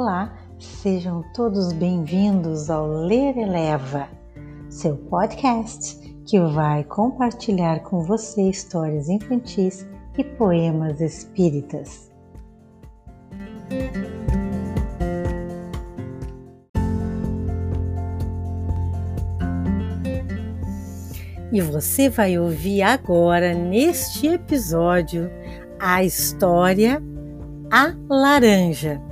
Olá, sejam todos bem-vindos ao Ler Eleva, seu podcast que vai compartilhar com você histórias infantis e poemas espíritas. E você vai ouvir agora, neste episódio, a história A Laranja,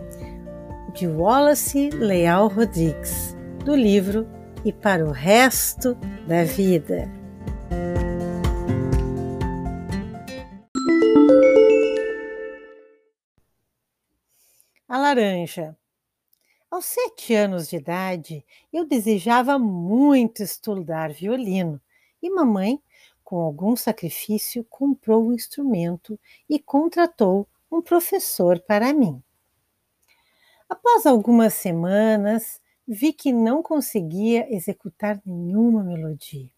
de Wallace Leal Rodrigues, do livro E para o Resto da Vida. A Laranja. Aos sete anos de idade, eu desejava muito estudar violino e mamãe, com algum sacrifício, comprou o instrumento e contratou um professor para mim. Após algumas semanas, vi que não conseguia executar nenhuma melodia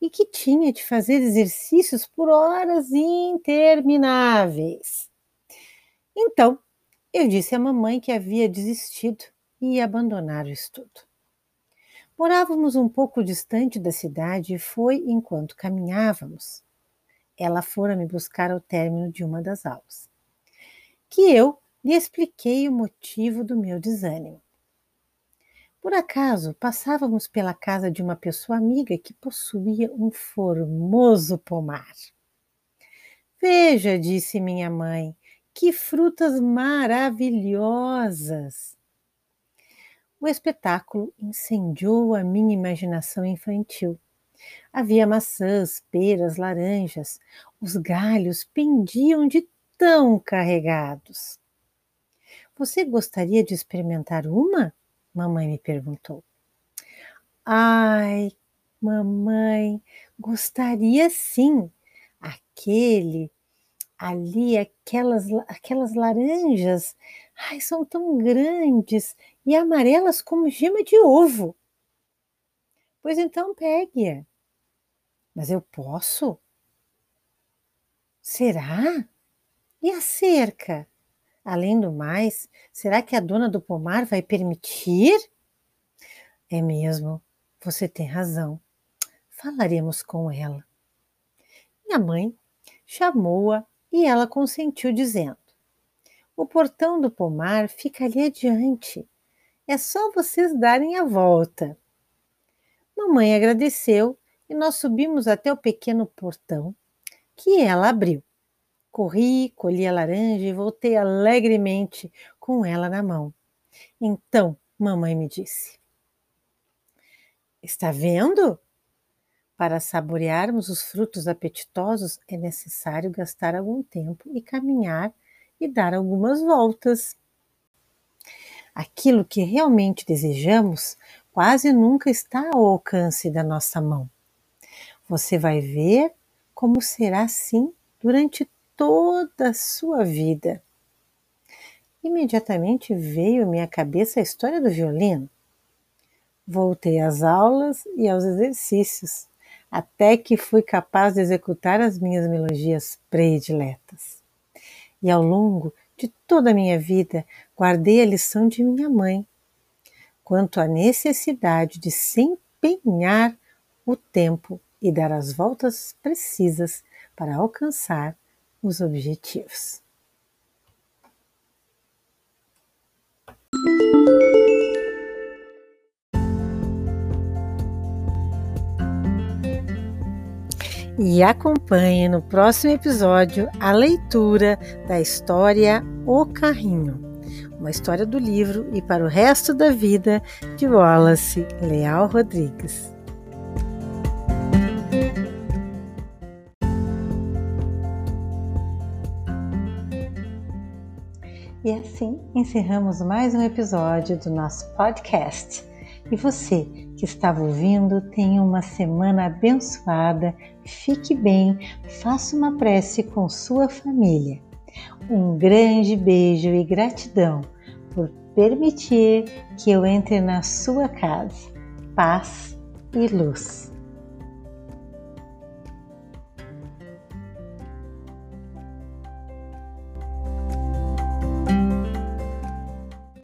e que tinha de fazer exercícios por horas intermináveis. Então, eu disse à mamãe que havia desistido e abandonar o estudo. Morávamos um pouco distante da cidade e foi enquanto caminhávamos. Ela fora me buscar ao término de uma das aulas. Que eu lhe expliquei o motivo do meu desânimo. Por acaso, passávamos pela casa de uma pessoa amiga que possuía um formoso pomar. Veja, disse minha mãe, que frutas maravilhosas! O espetáculo incendiou a minha imaginação infantil. Havia maçãs, peras, laranjas. Os galhos pendiam de tão carregados. Você gostaria de experimentar uma? Mamãe me perguntou. Ai, mamãe, gostaria sim. Aquele ali, aquelas, aquelas laranjas, ai, são tão grandes e amarelas como gema de ovo. Pois então pegue-a. Mas eu posso? Será? E a cerca? Além do mais, será que a dona do pomar vai permitir? É mesmo, você tem razão. Falaremos com ela. Minha mãe chamou-a e ela consentiu, dizendo: O portão do pomar fica ali adiante. É só vocês darem a volta. Mamãe agradeceu e nós subimos até o pequeno portão que ela abriu. Corri, colhi a laranja e voltei alegremente com ela na mão. Então, mamãe me disse: Está vendo? Para saborearmos os frutos apetitosos é necessário gastar algum tempo e caminhar e dar algumas voltas. Aquilo que realmente desejamos quase nunca está ao alcance da nossa mão. Você vai ver como será assim durante toda a sua vida. Imediatamente veio à minha cabeça a história do violino. Voltei às aulas e aos exercícios, até que fui capaz de executar as minhas melodias prediletas. E ao longo de toda a minha vida, guardei a lição de minha mãe quanto à necessidade de se empenhar o tempo e dar as voltas precisas para alcançar os objetivos. E acompanhe no próximo episódio a leitura da história O Carrinho, uma história do livro e para o resto da vida de Wallace Leal Rodrigues. E assim encerramos mais um episódio do nosso podcast. E você que estava ouvindo, tenha uma semana abençoada, fique bem, faça uma prece com sua família. Um grande beijo e gratidão por permitir que eu entre na sua casa. Paz e luz.